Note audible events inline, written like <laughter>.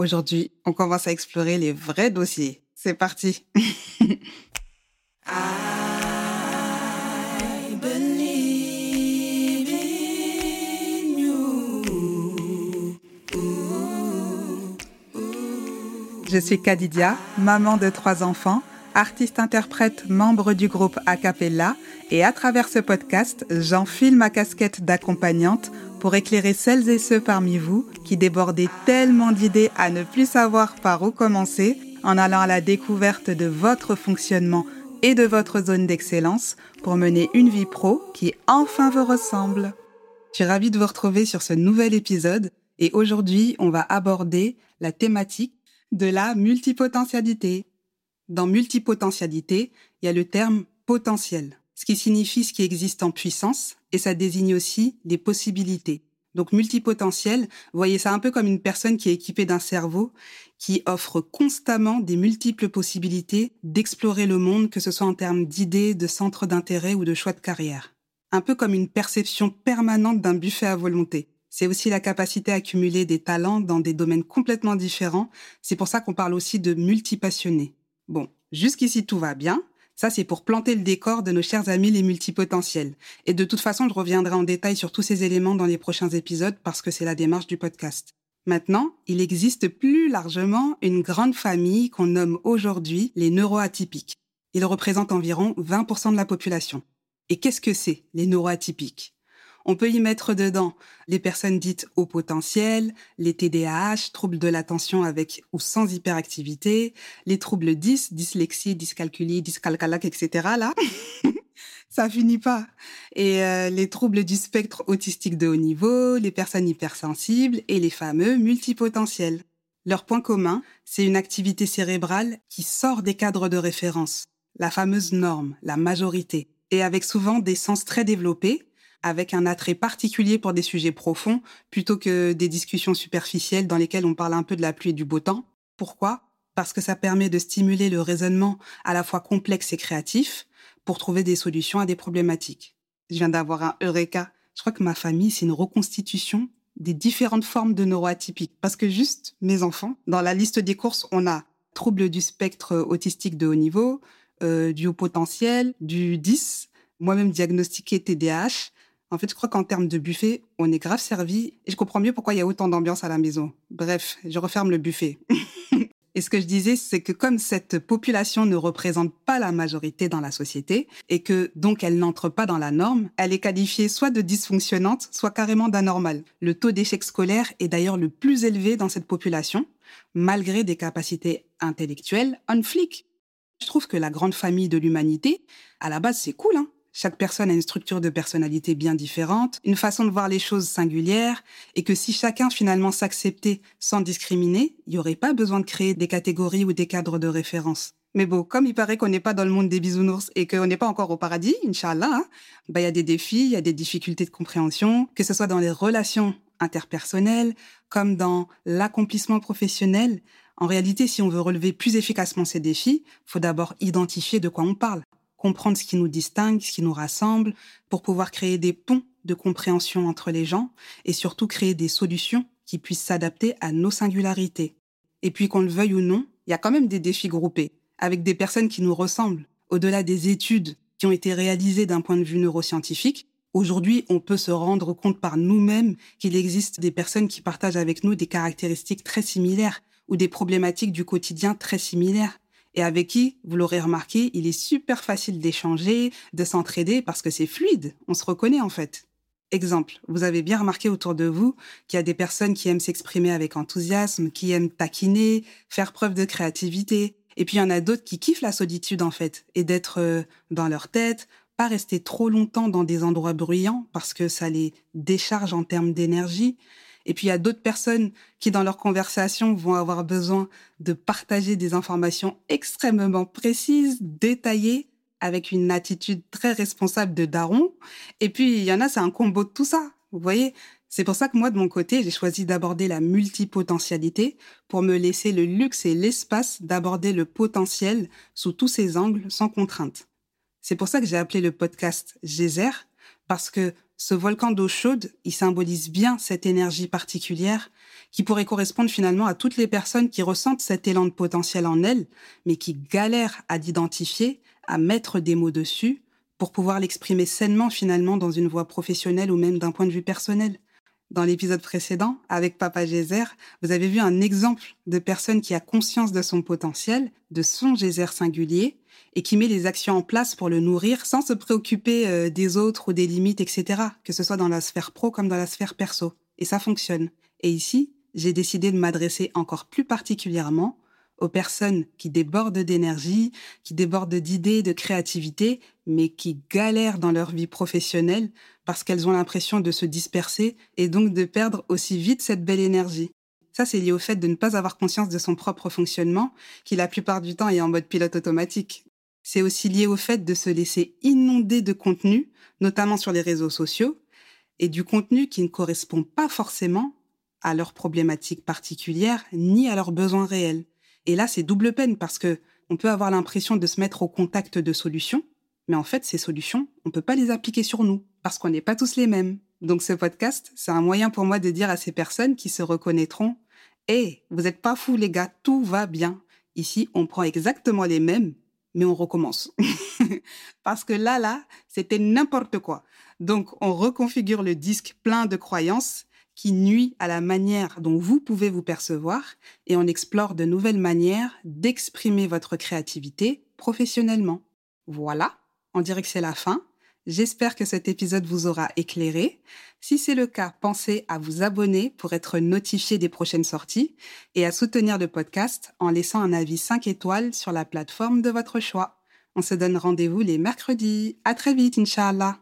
Aujourd'hui, on commence à explorer les vrais dossiers. C'est parti. <laughs> Je suis Kadidia, maman de trois enfants, artiste-interprète, membre du groupe Acapella, et à travers ce podcast, j'enfile ma casquette d'accompagnante pour éclairer celles et ceux parmi vous qui débordez tellement d'idées à ne plus savoir par où commencer en allant à la découverte de votre fonctionnement et de votre zone d'excellence pour mener une vie pro qui enfin vous ressemble. Je suis ravie de vous retrouver sur ce nouvel épisode et aujourd'hui on va aborder la thématique de la multipotentialité. Dans multipotentialité, il y a le terme potentiel, ce qui signifie ce qui existe en puissance, et ça désigne aussi les possibilités. Donc multipotentiel, voyez ça un peu comme une personne qui est équipée d'un cerveau qui offre constamment des multiples possibilités d'explorer le monde, que ce soit en termes d'idées, de centres d'intérêt ou de choix de carrière. Un peu comme une perception permanente d'un buffet à volonté. C'est aussi la capacité à accumuler des talents dans des domaines complètement différents. C'est pour ça qu'on parle aussi de multipassionnés. Bon, jusqu'ici tout va bien. Ça, c'est pour planter le décor de nos chers amis les multipotentiels. Et de toute façon, je reviendrai en détail sur tous ces éléments dans les prochains épisodes parce que c'est la démarche du podcast. Maintenant, il existe plus largement une grande famille qu'on nomme aujourd'hui les neuroatypiques. Ils représentent environ 20% de la population. Et qu'est-ce que c'est, les neuroatypiques? On peut y mettre dedans les personnes dites au potentiel, les TDAH, troubles de l'attention avec ou sans hyperactivité, les troubles 10, dyslexie, dyscalculie, dyscalcalac, etc. Là, <laughs> ça finit pas. Et euh, les troubles du spectre autistique de haut niveau, les personnes hypersensibles et les fameux multipotentiels. Leur point commun, c'est une activité cérébrale qui sort des cadres de référence, la fameuse norme, la majorité, et avec souvent des sens très développés, avec un attrait particulier pour des sujets profonds plutôt que des discussions superficielles dans lesquelles on parle un peu de la pluie et du beau temps. Pourquoi? Parce que ça permet de stimuler le raisonnement à la fois complexe et créatif pour trouver des solutions à des problématiques. Je viens d'avoir un eureka. Je crois que ma famille, c'est une reconstitution des différentes formes de neuroatypiques. Parce que juste, mes enfants, dans la liste des courses, on a troubles du spectre autistique de haut niveau, euh, du haut potentiel, du 10, moi-même diagnostiqué TDAH, en fait, je crois qu'en termes de buffet, on est grave servi et je comprends mieux pourquoi il y a autant d'ambiance à la maison. Bref, je referme le buffet. <laughs> et ce que je disais, c'est que comme cette population ne représente pas la majorité dans la société et que donc elle n'entre pas dans la norme, elle est qualifiée soit de dysfonctionnante, soit carrément d'anormale. Le taux d'échec scolaire est d'ailleurs le plus élevé dans cette population, malgré des capacités intellectuelles on flic. Je trouve que la grande famille de l'humanité, à la base, c'est cool, hein chaque personne a une structure de personnalité bien différente, une façon de voir les choses singulière, et que si chacun finalement s'acceptait sans discriminer, il n'y aurait pas besoin de créer des catégories ou des cadres de référence. Mais bon, comme il paraît qu'on n'est pas dans le monde des bisounours et qu'on n'est pas encore au paradis, Inch'Allah, hein, bah, il y a des défis, il y a des difficultés de compréhension, que ce soit dans les relations interpersonnelles, comme dans l'accomplissement professionnel. En réalité, si on veut relever plus efficacement ces défis, faut d'abord identifier de quoi on parle comprendre ce qui nous distingue, ce qui nous rassemble, pour pouvoir créer des ponts de compréhension entre les gens et surtout créer des solutions qui puissent s'adapter à nos singularités. Et puis qu'on le veuille ou non, il y a quand même des défis groupés, avec des personnes qui nous ressemblent. Au-delà des études qui ont été réalisées d'un point de vue neuroscientifique, aujourd'hui on peut se rendre compte par nous-mêmes qu'il existe des personnes qui partagent avec nous des caractéristiques très similaires ou des problématiques du quotidien très similaires et avec qui, vous l'aurez remarqué, il est super facile d'échanger, de s'entraider parce que c'est fluide, on se reconnaît en fait. Exemple, vous avez bien remarqué autour de vous qu'il y a des personnes qui aiment s'exprimer avec enthousiasme, qui aiment taquiner, faire preuve de créativité, et puis il y en a d'autres qui kiffent la solitude en fait, et d'être euh, dans leur tête, pas rester trop longtemps dans des endroits bruyants parce que ça les décharge en termes d'énergie, et puis il y a d'autres personnes qui, dans leur conversation, vont avoir besoin de partager des informations extrêmement précises, détaillées, avec une attitude très responsable de daron. Et puis il y en a, c'est un combo de tout ça. Vous voyez, c'est pour ça que moi, de mon côté, j'ai choisi d'aborder la multipotentialité pour me laisser le luxe et l'espace d'aborder le potentiel sous tous ses angles, sans contrainte. C'est pour ça que j'ai appelé le podcast Geyser, parce que ce volcan d'eau chaude, il symbolise bien cette énergie particulière qui pourrait correspondre finalement à toutes les personnes qui ressentent cet élan de potentiel en elles, mais qui galèrent à l'identifier, à mettre des mots dessus, pour pouvoir l'exprimer sainement finalement dans une voie professionnelle ou même d'un point de vue personnel. Dans l'épisode précédent, avec Papa Gézer, vous avez vu un exemple de personne qui a conscience de son potentiel, de son Gézer singulier, et qui met les actions en place pour le nourrir sans se préoccuper euh, des autres ou des limites, etc., que ce soit dans la sphère pro comme dans la sphère perso. Et ça fonctionne. Et ici, j'ai décidé de m'adresser encore plus particulièrement aux personnes qui débordent d'énergie, qui débordent d'idées, de créativité, mais qui galèrent dans leur vie professionnelle parce qu'elles ont l'impression de se disperser et donc de perdre aussi vite cette belle énergie. Ça, c'est lié au fait de ne pas avoir conscience de son propre fonctionnement, qui la plupart du temps est en mode pilote automatique. C'est aussi lié au fait de se laisser inonder de contenu, notamment sur les réseaux sociaux, et du contenu qui ne correspond pas forcément à leurs problématiques particulières ni à leurs besoins réels. Et là, c'est double peine parce que on peut avoir l'impression de se mettre au contact de solutions, mais en fait, ces solutions, on peut pas les appliquer sur nous parce qu'on n'est pas tous les mêmes. Donc ce podcast, c'est un moyen pour moi de dire à ces personnes qui se reconnaîtront "Eh, vous êtes pas fous les gars, tout va bien. Ici, on prend exactement les mêmes, mais on recommence." <laughs> parce que là là, c'était n'importe quoi. Donc on reconfigure le disque plein de croyances qui nuit à la manière dont vous pouvez vous percevoir et on explore de nouvelles manières d'exprimer votre créativité professionnellement. Voilà, on dirait que c'est la fin. J'espère que cet épisode vous aura éclairé. Si c'est le cas, pensez à vous abonner pour être notifié des prochaines sorties et à soutenir le podcast en laissant un avis 5 étoiles sur la plateforme de votre choix. On se donne rendez-vous les mercredis. À très vite, Inch'Allah.